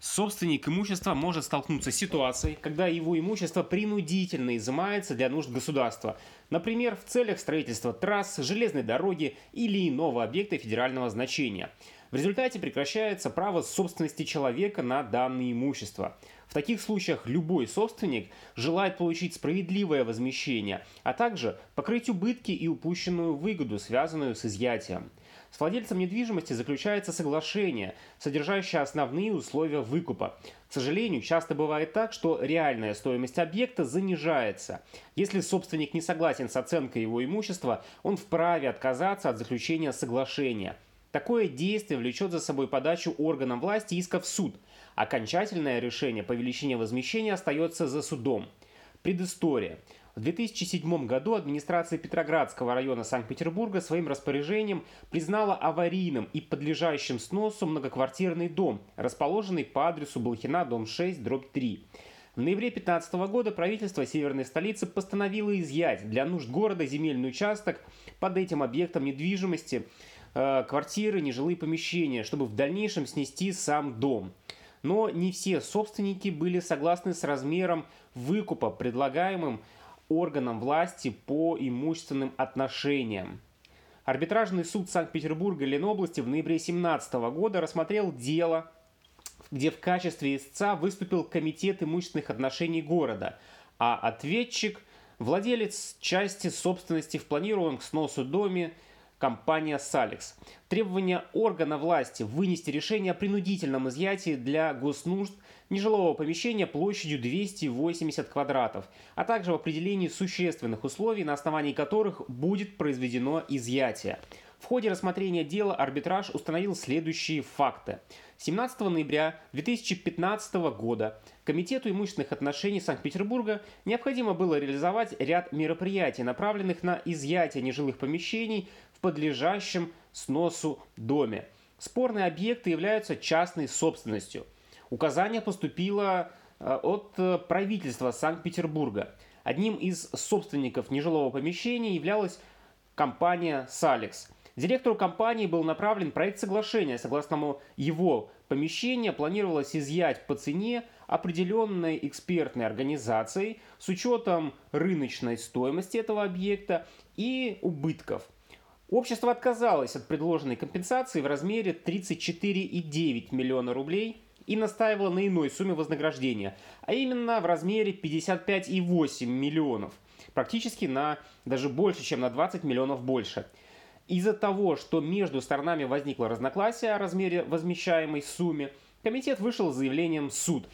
Собственник имущества может столкнуться с ситуацией, когда его имущество принудительно изымается для нужд государства, например, в целях строительства трасс, железной дороги или иного объекта федерального значения. В результате прекращается право собственности человека на данное имущество. В таких случаях любой собственник желает получить справедливое возмещение, а также покрыть убытки и упущенную выгоду, связанную с изъятием. С владельцем недвижимости заключается соглашение, содержащее основные условия выкупа. К сожалению, часто бывает так, что реальная стоимость объекта занижается. Если собственник не согласен с оценкой его имущества, он вправе отказаться от заключения соглашения. Такое действие влечет за собой подачу органам власти иска в суд. Окончательное решение по величине возмещения остается за судом. Предыстория. В 2007 году администрация Петроградского района Санкт-Петербурга своим распоряжением признала аварийным и подлежащим сносу многоквартирный дом, расположенный по адресу Блохина, дом 6, дробь 3. В ноябре 2015 года правительство северной столицы постановило изъять для нужд города земельный участок под этим объектом недвижимости, э, квартиры, нежилые помещения, чтобы в дальнейшем снести сам дом. Но не все собственники были согласны с размером выкупа, предлагаемым органам власти по имущественным отношениям. Арбитражный суд Санкт-Петербурга и Ленобласти в ноябре 2017 года рассмотрел дело, где в качестве истца выступил Комитет имущественных отношений города, а ответчик – владелец части собственности в планированном к сносу доме компания «Саликс». Требование органа власти вынести решение о принудительном изъятии для госнужд нежилого помещения площадью 280 квадратов, а также в определении существенных условий, на основании которых будет произведено изъятие. В ходе рассмотрения дела арбитраж установил следующие факты. 17 ноября 2015 года Комитету имущественных отношений Санкт-Петербурга необходимо было реализовать ряд мероприятий, направленных на изъятие нежилых помещений подлежащем сносу доме. Спорные объекты являются частной собственностью. Указание поступило э, от э, правительства Санкт-Петербурга. Одним из собственников нежилого помещения являлась компания «Саликс». Директору компании был направлен проект соглашения, согласно его помещение планировалось изъять по цене, определенной экспертной организацией, с учетом рыночной стоимости этого объекта и убытков. Общество отказалось от предложенной компенсации в размере 34,9 миллиона рублей и настаивало на иной сумме вознаграждения, а именно в размере 55,8 миллионов, практически на даже больше, чем на 20 миллионов больше – из-за того, что между сторонами возникло разногласие о размере возмещаемой сумме, комитет вышел с заявлением суд.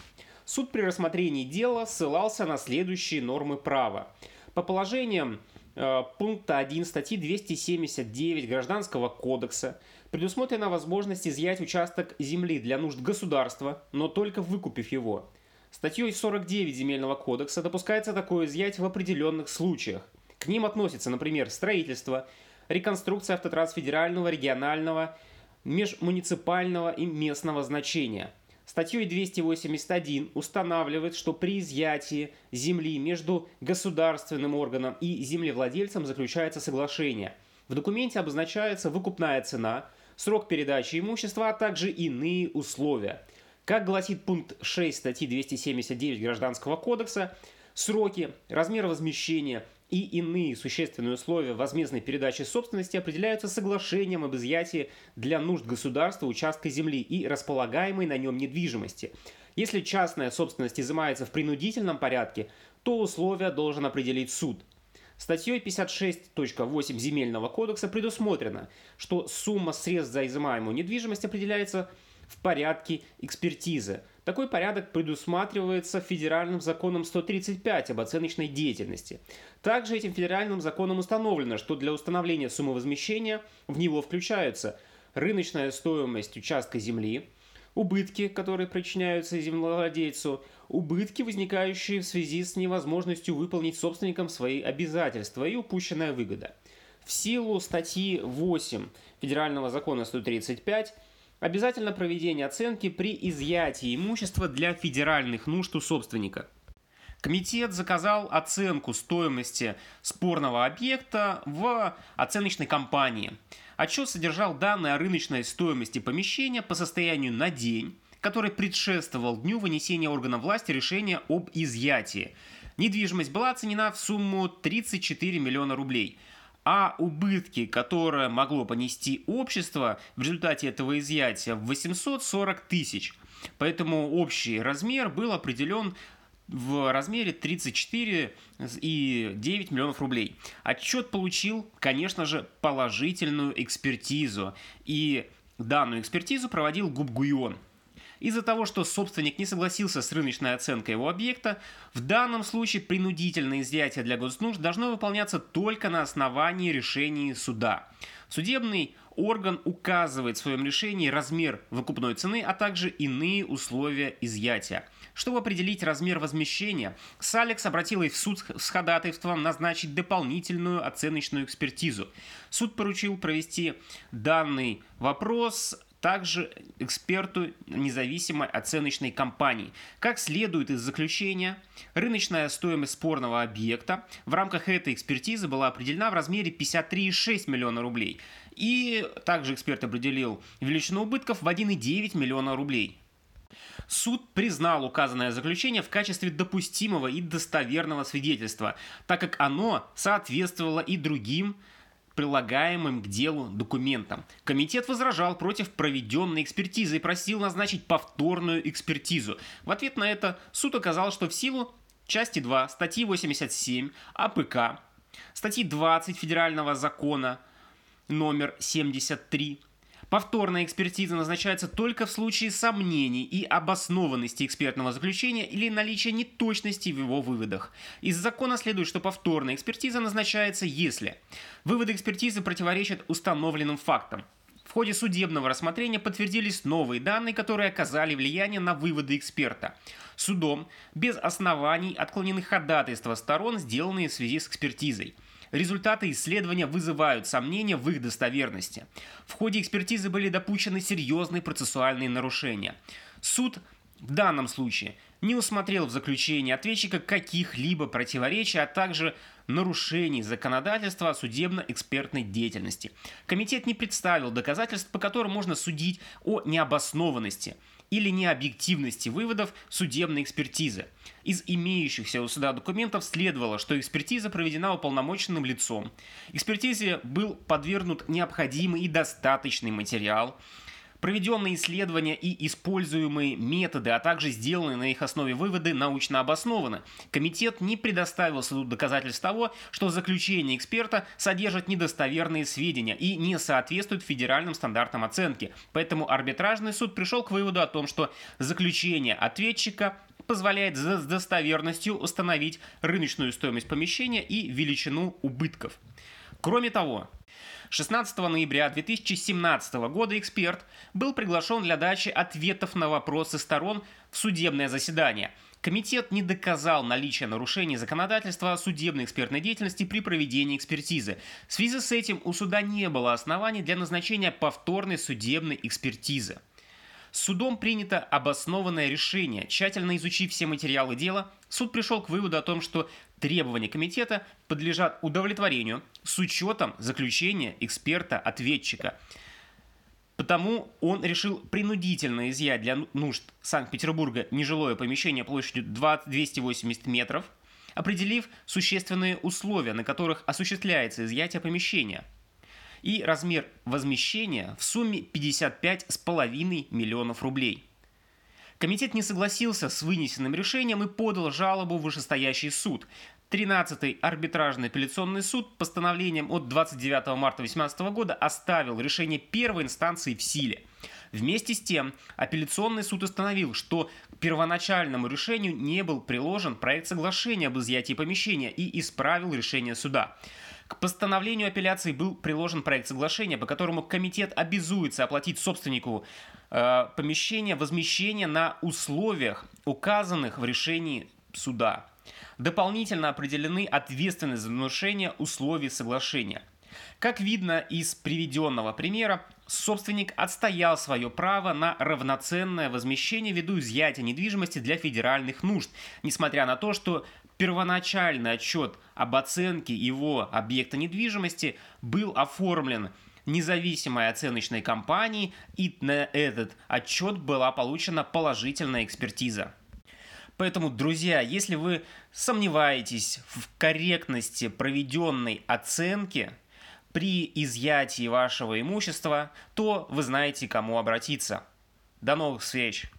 Суд при рассмотрении дела ссылался на следующие нормы права. По положениям пункта 1 статьи 279 Гражданского кодекса предусмотрена возможность изъять участок земли для нужд государства, но только выкупив его. Статьей 49 Земельного кодекса допускается такое изъятие в определенных случаях. К ним относятся, например, строительство, реконструкция автотрасс федерального, регионального, межмуниципального и местного значения. Статьей 281 устанавливает, что при изъятии земли между государственным органом и землевладельцем заключается соглашение. В документе обозначается выкупная цена, срок передачи имущества, а также иные условия. Как гласит пункт 6 статьи 279 Гражданского кодекса, сроки, размер возмещения – и иные существенные условия возмездной передачи собственности определяются соглашением об изъятии для нужд государства участка земли и располагаемой на нем недвижимости. Если частная собственность изымается в принудительном порядке, то условия должен определить суд. Статьей 56.8 Земельного кодекса предусмотрено, что сумма средств за изымаемую недвижимость определяется в порядке экспертизы. Такой порядок предусматривается федеральным законом 135 об оценочной деятельности. Также этим федеральным законом установлено, что для установления суммы возмещения в него включаются рыночная стоимость участка земли, убытки, которые причиняются землевладельцу, убытки, возникающие в связи с невозможностью выполнить собственникам свои обязательства и упущенная выгода. В силу статьи 8 Федерального закона 135 Обязательно проведение оценки при изъятии имущества для федеральных нужд у собственника. Комитет заказал оценку стоимости спорного объекта в оценочной компании. Отчет содержал данные о рыночной стоимости помещения по состоянию на день, который предшествовал дню вынесения органом власти решения об изъятии. Недвижимость была оценена в сумму 34 миллиона рублей – а убытки, которые могло понести общество в результате этого изъятия, в 840 тысяч. Поэтому общий размер был определен в размере 34,9 миллионов рублей. Отчет получил, конечно же, положительную экспертизу. И данную экспертизу проводил Губгуйон. Из-за того, что собственник не согласился с рыночной оценкой его объекта, в данном случае принудительное изъятие для госнужд должно выполняться только на основании решения суда. Судебный орган указывает в своем решении размер выкупной цены, а также иные условия изъятия. Чтобы определить размер возмещения, Салекс обратила и в суд с ходатайством назначить дополнительную оценочную экспертизу. Суд поручил провести данный вопрос также эксперту независимой оценочной компании. Как следует из заключения, рыночная стоимость спорного объекта в рамках этой экспертизы была определена в размере 53,6 миллиона рублей. И также эксперт определил величину убытков в 1,9 миллиона рублей. Суд признал указанное заключение в качестве допустимого и достоверного свидетельства, так как оно соответствовало и другим прилагаемым к делу документам. Комитет возражал против проведенной экспертизы и просил назначить повторную экспертизу. В ответ на это суд указал, что в силу части 2 статьи 87 АПК, статьи 20 Федерального закона номер 73 Повторная экспертиза назначается только в случае сомнений и обоснованности экспертного заключения или наличия неточности в его выводах. Из закона следует, что повторная экспертиза назначается, если выводы экспертизы противоречат установленным фактам, в ходе судебного рассмотрения подтвердились новые данные, которые оказали влияние на выводы эксперта. Судом без оснований отклонены ходатайства сторон, сделанные в связи с экспертизой. Результаты исследования вызывают сомнения в их достоверности. В ходе экспертизы были допущены серьезные процессуальные нарушения. Суд в данном случае не усмотрел в заключении ответчика каких-либо противоречий, а также нарушений законодательства о судебно-экспертной деятельности. Комитет не представил доказательств, по которым можно судить о необоснованности – или необъективности выводов судебной экспертизы. Из имеющихся у суда документов следовало, что экспертиза проведена уполномоченным лицом. Экспертизе был подвергнут необходимый и достаточный материал, Проведенные исследования и используемые методы, а также сделанные на их основе выводы научно обоснованы. Комитет не предоставил суду доказательств того, что заключение эксперта содержит недостоверные сведения и не соответствует федеральным стандартам оценки. Поэтому арбитражный суд пришел к выводу о том, что заключение ответчика позволяет с достоверностью установить рыночную стоимость помещения и величину убытков. Кроме того, 16 ноября 2017 года эксперт был приглашен для дачи ответов на вопросы сторон в судебное заседание. Комитет не доказал наличие нарушений законодательства о судебной экспертной деятельности при проведении экспертизы. В связи с этим у суда не было оснований для назначения повторной судебной экспертизы. Судом принято обоснованное решение. Тщательно изучив все материалы дела, суд пришел к выводу о том, что требования комитета подлежат удовлетворению с учетом заключения эксперта-ответчика. Потому он решил принудительно изъять для нужд Санкт-Петербурга нежилое помещение площадью 280 метров, определив существенные условия, на которых осуществляется изъятие помещения – и размер возмещения в сумме 55,5 миллионов рублей. Комитет не согласился с вынесенным решением и подал жалобу в вышестоящий суд. 13-й арбитражный апелляционный суд постановлением от 29 марта 2018 года оставил решение первой инстанции в силе. Вместе с тем, апелляционный суд установил, что к первоначальному решению не был приложен проект соглашения об изъятии помещения и исправил решение суда. К постановлению апелляции был приложен проект соглашения, по которому комитет обязуется оплатить собственнику э, помещения возмещение на условиях, указанных в решении суда. Дополнительно определены ответственность за нарушение условий соглашения. Как видно из приведенного примера, собственник отстоял свое право на равноценное возмещение ввиду изъятия недвижимости для федеральных нужд, несмотря на то, что первоначальный отчет об оценке его объекта недвижимости был оформлен независимой оценочной компании, и на этот отчет была получена положительная экспертиза. Поэтому, друзья, если вы сомневаетесь в корректности проведенной оценки при изъятии вашего имущества, то вы знаете, к кому обратиться. До новых встреч!